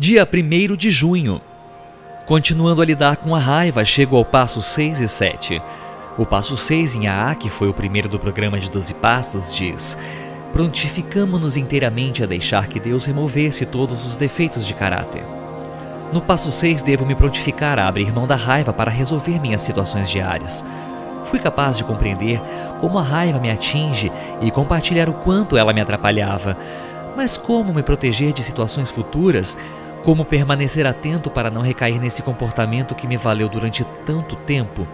Dia 1 de junho. Continuando a lidar com a raiva, chego ao passo 6 e 7. O passo 6 em AA, que foi o primeiro do programa de 12 passos, diz: Prontificamo-nos inteiramente a deixar que Deus removesse todos os defeitos de caráter. No passo 6, devo me prontificar a abrir mão da raiva para resolver minhas situações diárias. Fui capaz de compreender como a raiva me atinge e compartilhar o quanto ela me atrapalhava. Mas como me proteger de situações futuras como permanecer atento para não recair nesse comportamento que me valeu durante tanto tempo?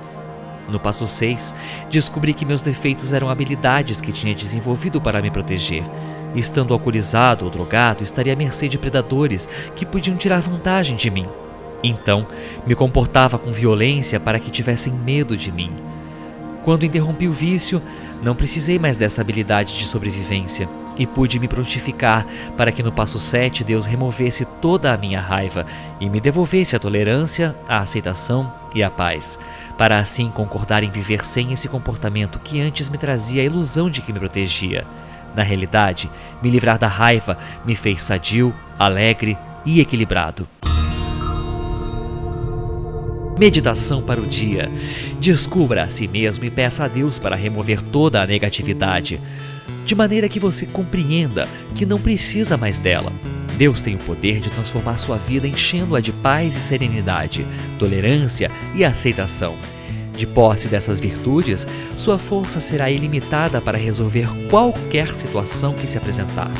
No passo 6, descobri que meus defeitos eram habilidades que tinha desenvolvido para me proteger. Estando alcoolizado ou drogado, estaria à mercê de predadores que podiam tirar vantagem de mim. Então, me comportava com violência para que tivessem medo de mim. Quando interrompi o vício, não precisei mais dessa habilidade de sobrevivência e pude me prontificar para que no passo 7 Deus removesse toda a minha raiva e me devolvesse a tolerância, a aceitação e a paz, para assim concordar em viver sem esse comportamento que antes me trazia a ilusão de que me protegia. Na realidade, me livrar da raiva me fez sadio, alegre e equilibrado. Meditação para o dia. Descubra a si mesmo e peça a Deus para remover toda a negatividade de maneira que você compreenda que não precisa mais dela. Deus tem o poder de transformar sua vida enchendo-a de paz e serenidade, tolerância e aceitação. De posse dessas virtudes, sua força será ilimitada para resolver qualquer situação que se apresentar.